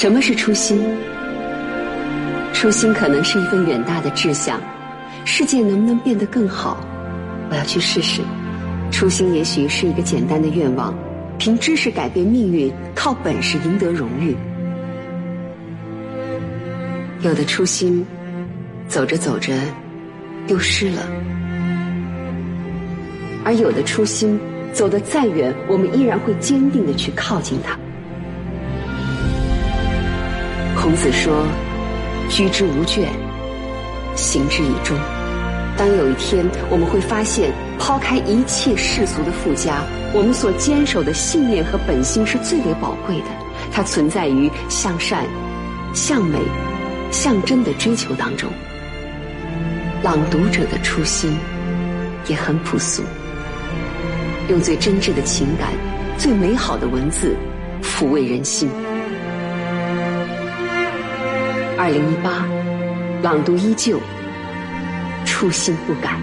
什么是初心？初心可能是一份远大的志向，世界能不能变得更好？我要去试试。初心也许是一个简单的愿望，凭知识改变命运，靠本事赢得荣誉。有的初心，走着走着丢失了；而有的初心，走得再远，我们依然会坚定的去靠近它。孔子说：“居之无倦，行之以忠。”当有一天我们会发现，抛开一切世俗的附加，我们所坚守的信念和本心是最为宝贵的。它存在于向善、向美、向真的追求当中。朗读者的初心也很朴素，用最真挚的情感、最美好的文字抚慰人心。二零一八，朗读依旧。初心不改。